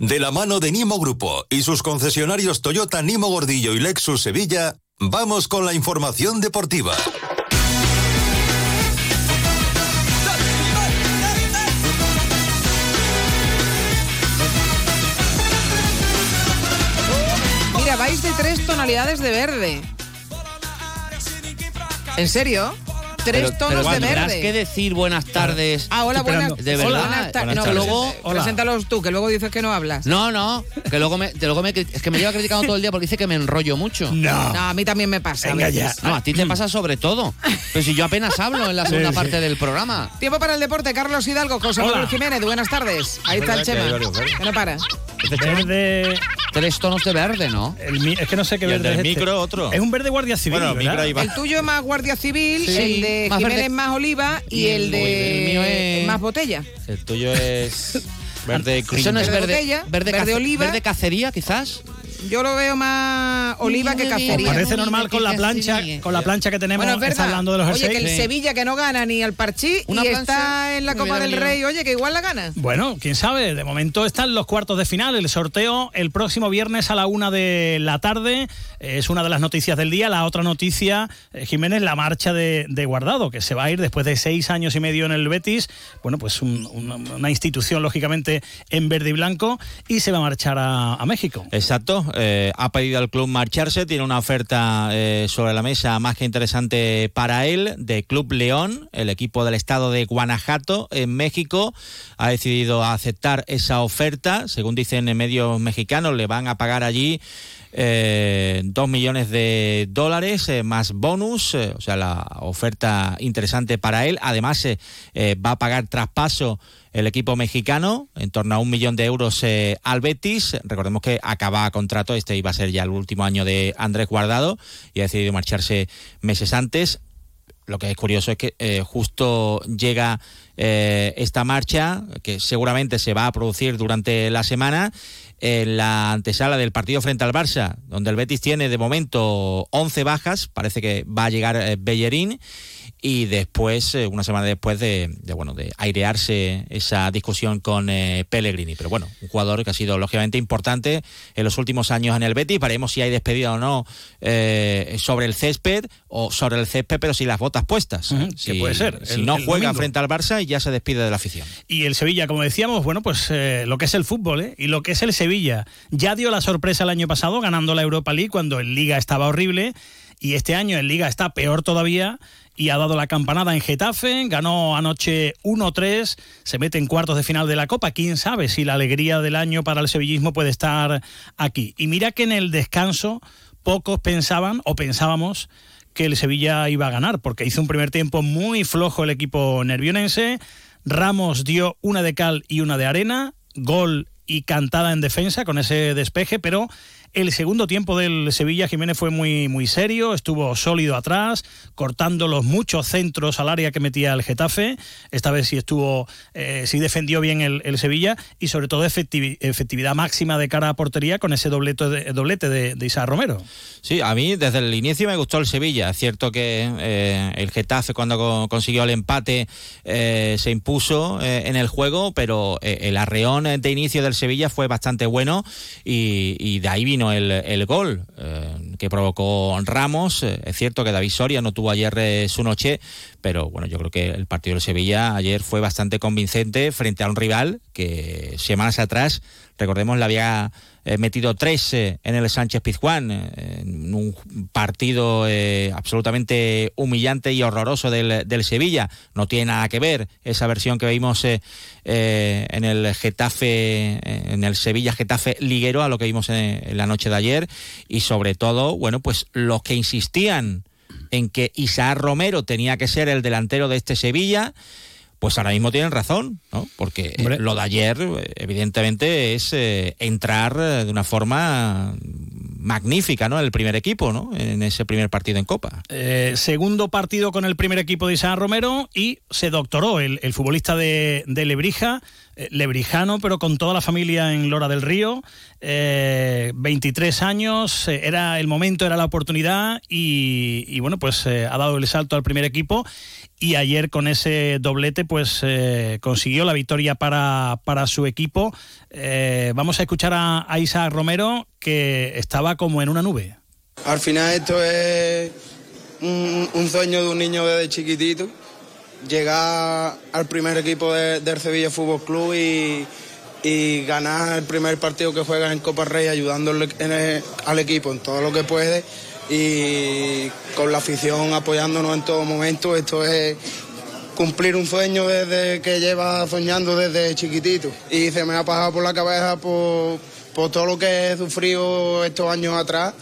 De la mano de Nimo Grupo y sus concesionarios Toyota Nimo Gordillo y Lexus Sevilla, vamos con la información deportiva. Mira, vais de tres tonalidades de verde. ¿En serio? Tres Pero- tonos pero de verde. que decir buenas tardes. Ah, hola, buenas. De verdad. buenas tardes. buenas No, tardes. luego, preséntalos tú, que luego dices que no hablas. No, no, que luego me, que luego me es que me lleva criticando todo el día porque dice que me enrollo mucho. No, a mí también me pasa. a veces. No, a ti te pasa sobre todo. Pero si yo apenas hablo en la Sí, segunda sí. parte del programa. Tiempo para el deporte, Carlos Hidalgo, José Hola. Manuel Jiménez, buenas tardes. Ahí está el Chema, verdes. que no para. Verde. Tres tonos de verde, ¿no? El mi- es que no sé qué Y el verde del es este. micro, otro. Es un verde guardia civil. Bueno, ¿verdad? micro ahí va. El tuyo es más guardia civil, Sí, el de más Jiménez verde. más oliva y, Y el el de mío es- más botella. El tuyo es verde cream. Eso no es Verde verde. botella, verde, verde oliva. Verde cacería, quizás. Yo lo veo más oliva que cacería. parece normal con la plancha, con la plancha que tenemos, Bueno, es está verdad. hablando de los Oye, que el Sevilla que no gana ni al Parchí Una y plancha está en la Copa del venido. Rey, oye, que igual la gana. Bueno, quién sabe. De momento están los cuartos de final. El sorteo el próximo viernes a la una de la tarde. Es una de las noticias del día. La otra noticia, eh, Jiménez, la marcha de, de Guardado, que se va a ir después de seis años y medio en el Betis. Bueno, pues un- una, una institución, lógicamente, en verde y blanco. Y se va a marchar a, a México. Exacto, eh, ha pedido al club marcharse, tiene una oferta eh, sobre la mesa más que interesante para él, de Club León, el equipo del estado de Guanajuato, en México, ha decidido aceptar esa oferta, según dicen en medios mexicanos, le van a pagar allí eh, dos millones de dólares eh, más bonus, eh, o sea, la oferta interesante para él. Además, eh, va a pagar traspaso el equipo mexicano, en torno a un millón de euros al Betis. Recordemos que acaba contrato, este iba a ser ya el último año de Andrés Guardado y ha decidido marcharse meses antes. Lo que es curioso es que justo llega eh, esta marcha, que seguramente se va a producir durante la semana, en la antesala del partido frente al Barça, donde el Betis tiene de momento 11 bajas, parece que va a llegar eh, Bellerín y después, eh, una semana después de, de, bueno, de airearse esa discusión con eh, Pellegrini. Pero bueno, un jugador que ha sido lógicamente importante en los últimos años en el Betis. Veremos si hay despedida o no eh, sobre el césped o sobre el césped, pero sin las botas puestas. Ujú, si, que puede ser, Si el- no el juega domingo. frente al Barça y ya se despide de la afición. Y el Sevilla, como decíamos, bueno, pues eh, lo que es el fútbol ¿eh? y lo que es el Sevilla. Ya dio la sorpresa el año pasado ganando la Europa League cuando en Liga estaba horrible y este año en Liga está peor todavía y ha dado la campanada en Getafe, ganó anoche 1-3, se mete en cuartos de final de la Copa. Quién sabe si la alegría del año para el sevillismo puede estar aquí. Y mira que en el descanso pocos pensaban o pensábamos que el Sevilla iba a ganar, porque hizo un primer tiempo muy flojo el equipo nervionense. Ramos dio una de cal y una de arena, gol y cantada en defensa con ese despeje, pero el segundo tiempo del Sevilla Jiménez fue muy, muy serio, estuvo sólido atrás, cortando los muchos centros al área que metía el Getafe. Esta vez sí estuvo, eh, sí defendió bien el, Sevilla y sobre todo efectivi- efectividad máxima de cara a portería con ese doblete de, doblete Isaac Romero. Sí, a mí desde el inicio me gustó el Sevilla. Es cierto que eh, el Getafe cuando co- consiguió el empate eh, se impuso en el juego, pero el arreón de inicio del Sevilla fue bastante bueno y, y de ahí vino el, gol eh, que provocó Ramos. Eh, es cierto que David Soria no tuvo ayer eh, su noche, pero bueno, yo creo que el partido del Sevilla ayer fue bastante convincente frente a un rival que semanas atrás, recordemos, le había eh, metido tres eh, en el Sánchez Pizjuán, eh, en un partido absolutamente humillante y horroroso del, del Sevilla. No tiene nada que ver esa versión que vimos en el Getafe, en el Sevilla Getafe liguero a lo que vimos en la noche de ayer y sobre todo, bueno, pues los que insistían en que Isaac Romero tenía que ser el delantero de este Sevilla, pues ahora mismo tienen razón, ¿no? Porque eh, Hombre. lo de ayer, evidentemente, es eh, entrar eh, de una forma magnífica, ¿no? El primer equipo, ¿no? En ese primer partido en Copa. Eh, segundo partido con el primer equipo de Isaac Romero y se doctoró el, el futbolista de, de Lebrija, lebrijano, pero con toda la familia en Lora del Río. Eh, 23 años, eh, era el momento, era la oportunidad y, bueno, pues eh, ha dado el salto al primer equipo y ayer con ese doblete pues eh, consiguió la victoria para, para su equipo. Eh, vamos a escuchar a, a Isaac Romero que estaba como en una nube. Al final esto es un, un sueño de un niño desde chiquitito, llegar al primer equipo de- del Sevilla Fútbol Club y, ganar el primer partido que juegas en Copa Rey ayudándole al equipo en todo lo que puede y con la afición apoyándonos en todo momento. Esto es cumplir un sueño desde que lleva soñando desde chiquitito y se me ha pasado por la cabeza por, por todo lo que he sufrido estos años atrás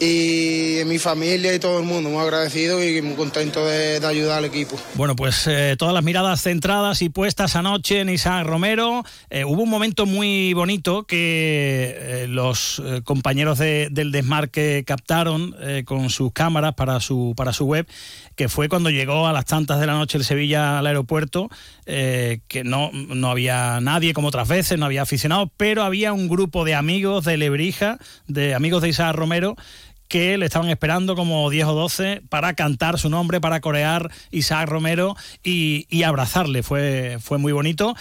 y mi familia y todo el mundo muy agradecido y muy contento de, ayudar al equipo. Bueno, pues eh, todas las miradas centradas y puestas anoche en Isaac Romero. Eh, hubo un momento muy bonito que eh, los compañeros de- del Desmarque captaron con sus cámaras para su, para su web, que fue cuando llegó a las tantas de la noche el Sevilla al aeropuerto, que no, no había nadie como otras veces, no había aficionados, pero había un grupo de amigos de Lebrija, de amigos de Isaac Romero, que le estaban esperando como 10 o 12 para cantar su nombre, para corear Isaac Romero y, abrazarle. Fue, fue muy bonito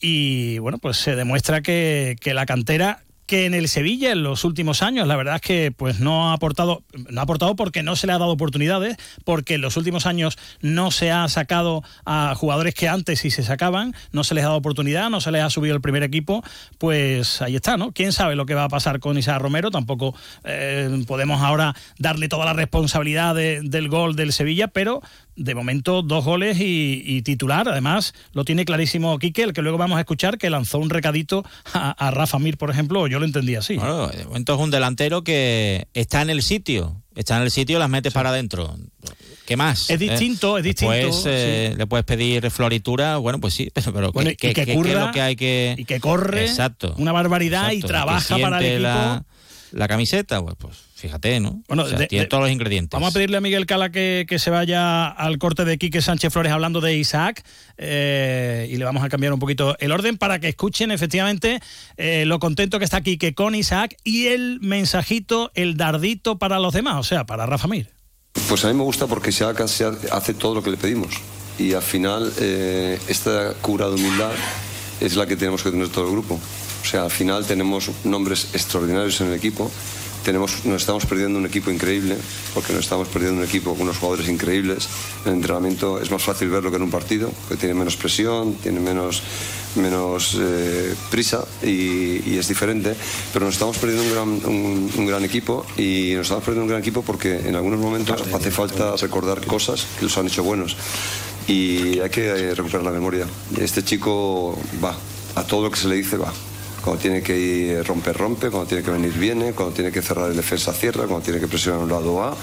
y bueno, pues se demuestra que, que la cantera que en el Sevilla en los últimos años la verdad es que pues no ha aportado no ha aportado porque no se le ha dado oportunidades porque en los últimos años no se ha sacado a jugadores que antes sí se sacaban no se les ha dado oportunidad no se les ha subido el primer equipo pues ahí está no quién sabe lo que va a pasar con Isaac Romero tampoco eh, podemos ahora darle toda la responsabilidad de- del gol del Sevilla pero de momento dos goles y, y titular. Además, lo tiene clarísimo Quique, el que luego vamos a escuchar, que lanzó un recadito a, a Rafa Mir, por ejemplo, yo lo entendí así. Bueno, de momento es un delantero que está en el sitio. Está en el sitio las metes para adentro. ¿Qué más? Es distinto, es distinto, Después, eh, sí. Le puedes pedir floritura, bueno, pues sí, pero, pero Bueno, ¿qué, y que es lo que hay que...? y que corre Exacto. una barbaridad y trabaja que para el equipo. La, la camiseta, pues, pues fíjate, ¿no? Bueno, O sea, de- tiene de- todos los ingredientes. Vamos a pedirle a Miguel Cala que, que se vaya al corte de Quique Sánchez Flores hablando de Isaac eh, y le vamos a cambiar un poquito el orden para que escuchen efectivamente eh, lo contento que está Quique con Isaac y el mensajito, el dardito para los demás, o sea, para Rafa Mir. Pues a mí me gusta porque ha- hace todo lo que le pedimos. Y al final, eh, esta cura de humildad es la que tenemos que tener todo el grupo. O sea, al final tenemos nombres extraordinarios en el equipo. Tenemos, nos estamos perdiendo un equipo increíble, porque nos estamos perdiendo un equipo con unos jugadores increíbles. En el entrenamiento es más fácil verlo que en un partido, que tiene menos presión, tiene menos, menos eh, prisa y, es diferente. Pero nos estamos perdiendo un gran, un- gran equipo y nos estamos perdiendo un gran equipo porque en algunos momentos hace falta recordar cosas que los han hecho buenos y hay que recuperar la memoria. Este chico va, a todo lo que se le dice va. Cuando tiene que ir romper, rompe, cuando tiene que venir, viene, cuando tiene que cerrar el defensa, cierra, cuando tiene que presionar a un lado, va.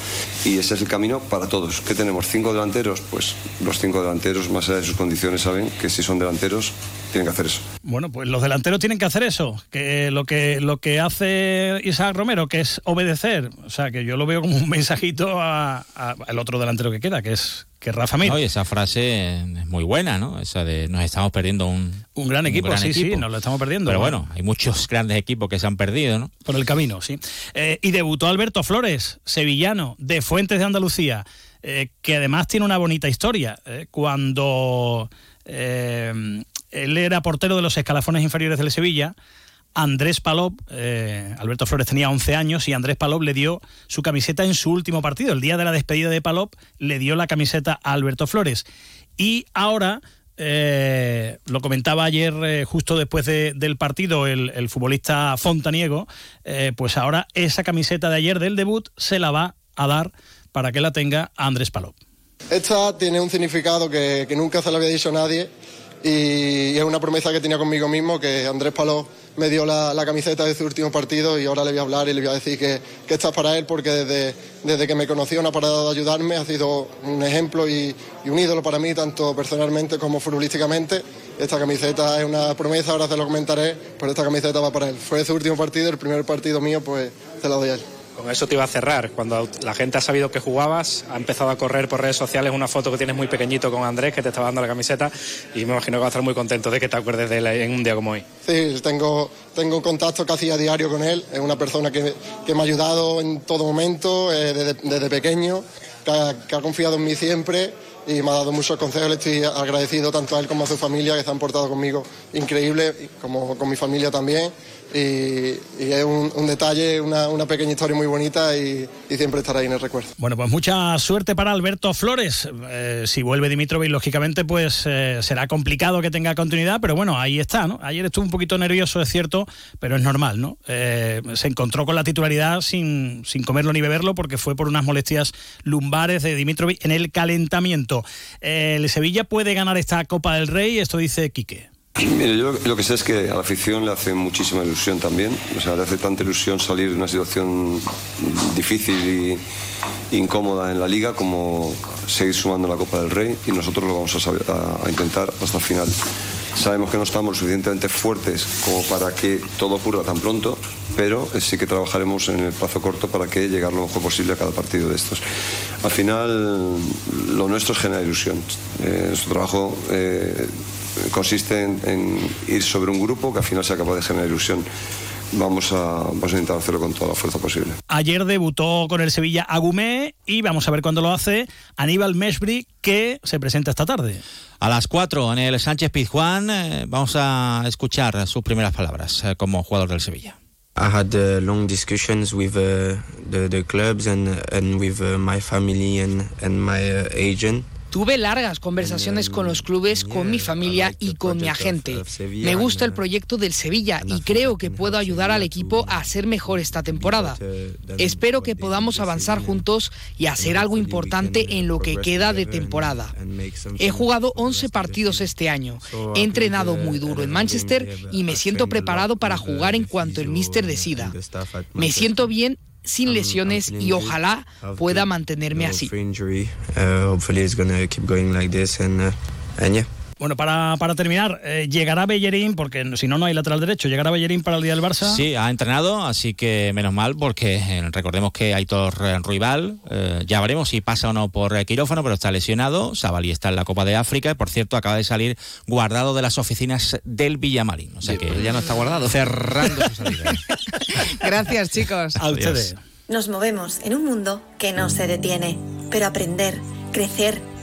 Y ese es el camino para todos. ¿Qué tenemos? ¿Cinco delanteros? Pues los cinco delanteros, más allá de sus condiciones, saben que si son delanteros, tienen que hacer eso. Bueno, pues los delanteros tienen que hacer eso, que lo que lo que hace Isaac Romero, que es obedecer. O sea, que yo lo veo como un mensajito a- a- al otro delantero que queda, que es que Rafa Mir. No, y esa frase es muy buena, ¿no? Esa de nos estamos perdiendo un, Un gran equipo, sí, sí, nos lo estamos perdiendo. Pero bueno, hay muchos grandes equipos que se han perdido, ¿no? Por el camino, sí. Eh, y debutó Alberto Flores, sevillano, de Fuentes de Andalucía, eh, que además tiene una bonita historia. eh, cuando él era portero de los escalafones inferiores del Sevilla, Andrés Palop, eh, Alberto Flores tenía 11 años y Andrés Palop le dio su camiseta en su último partido. El día de la despedida de Palop le dio la camiseta a Alberto Flores. Y ahora, eh, lo comentaba ayer eh, justo después de- del partido el, futbolista Fontaniego, pues ahora esa camiseta de ayer del debut se la va a dar para que la tenga Andrés Palop. Esta tiene un significado que, que nunca se lo había dicho nadie y es una promesa que tenía conmigo mismo, que Andrés Paló me dio la, camiseta de su último partido y ahora le voy a hablar y le voy a decir que, que esta es para él porque desde, desde que me conoció no ha parado de ayudarme, ha sido un ejemplo y, y un ídolo para mí, tanto personalmente como futbolísticamente. Esta camiseta es una promesa, ahora se lo comentaré, pero esta camiseta va para él. Fue su último partido, el primer partido mío, pues se la doy a él. Con eso te iba a cerrar. Cuando la gente ha sabido que jugabas, ha empezado a correr por redes sociales una foto que tienes muy pequeñito con Andrés, que te estaba dando la camiseta, y me imagino que va a estar muy contento de que te acuerdes de él en un día como hoy. Sí, tengo, tengo un contacto casi a diario con él. Es una persona que, que me ha ayudado en todo momento, eh, desde, desde pequeño, que ha, que ha confiado en mí siempre y me ha dado muchos consejos. Le estoy agradecido tanto a él como a su familia que se han portado conmigo increíble, como con mi familia también. Y, es un, detalle, una, una, pequeña historia muy bonita y, y, siempre estará ahí en el recuerdo. Bueno, pues mucha suerte para Alberto Flores. Eh, si vuelve Dimitrovic, lógicamente, pues eh, será complicado que tenga continuidad, pero bueno, ahí está, ¿no? Ayer estuvo un poquito nervioso, es cierto, pero es normal, ¿no? Eh, se encontró con la titularidad sin, sin comerlo ni beberlo porque fue por unas molestias lumbares de Dimitrovic en el calentamiento. El Sevilla puede ganar esta Copa del Rey, esto dice Quique. Mire, yo lo que sé es que a la afición le hace muchísima ilusión también. O sea, le hace tanta ilusión salir de una situación difícil e incómoda en la liga como seguir sumando la Copa del Rey y nosotros lo vamos a, saber, a, a intentar hasta el final. Sabemos que no estamos suficientemente fuertes como para que todo ocurra tan pronto, pero sí que trabajaremos en el plazo corto para que llegar lo mejor posible a cada partido de estos. Al final, lo nuestro es generar ilusión. Eh, nuestro trabajo eh, consiste en, ir sobre un grupo que al final sea capaz de generar ilusión. Vamos a, vamos a intentar hacerlo con toda la fuerza posible. Ayer debutó con el Sevilla Agumé y vamos a ver cuándo lo hace Aníbal Meshbri, que se presenta esta tarde. A las 4 en el Sánchez Pizjuán eh, vamos a escuchar sus primeras palabras eh, como jugador del Sevilla. I had uh, long discussions with uh, the, the clubs and, and with uh, my family and, and my agent. Tuve largas conversaciones con los clubes, con mi familia y con mi agente. Me gusta el proyecto del Sevilla y creo que puedo ayudar al equipo a ser mejor esta temporada. Espero que podamos avanzar juntos y hacer algo importante en lo que queda de temporada. He jugado 11 partidos este año. He entrenado muy duro en Manchester y me siento preparado para jugar en cuanto el míster decida. Me siento bien sin lesiones y ojalá pueda mantenerme así. Bueno, para, para terminar, eh, llegará Bellerín, porque si no, no hay lateral derecho. ¿Llegará Bellerín para el día del Barça? Sí, ha entrenado, así que menos mal, porque eh, recordemos que Aitor Rival, eh, ya veremos si pasa o no por eh, quirófano, pero está lesionado. Sabali está en la Copa de África y, por cierto, acaba de salir guardado de las oficinas del Villamarín. O sea que ya no está guardado. Cerrando su salida. Gracias, chicos. A ustedes. Nos movemos en un mundo que no se detiene, pero aprender, crecer,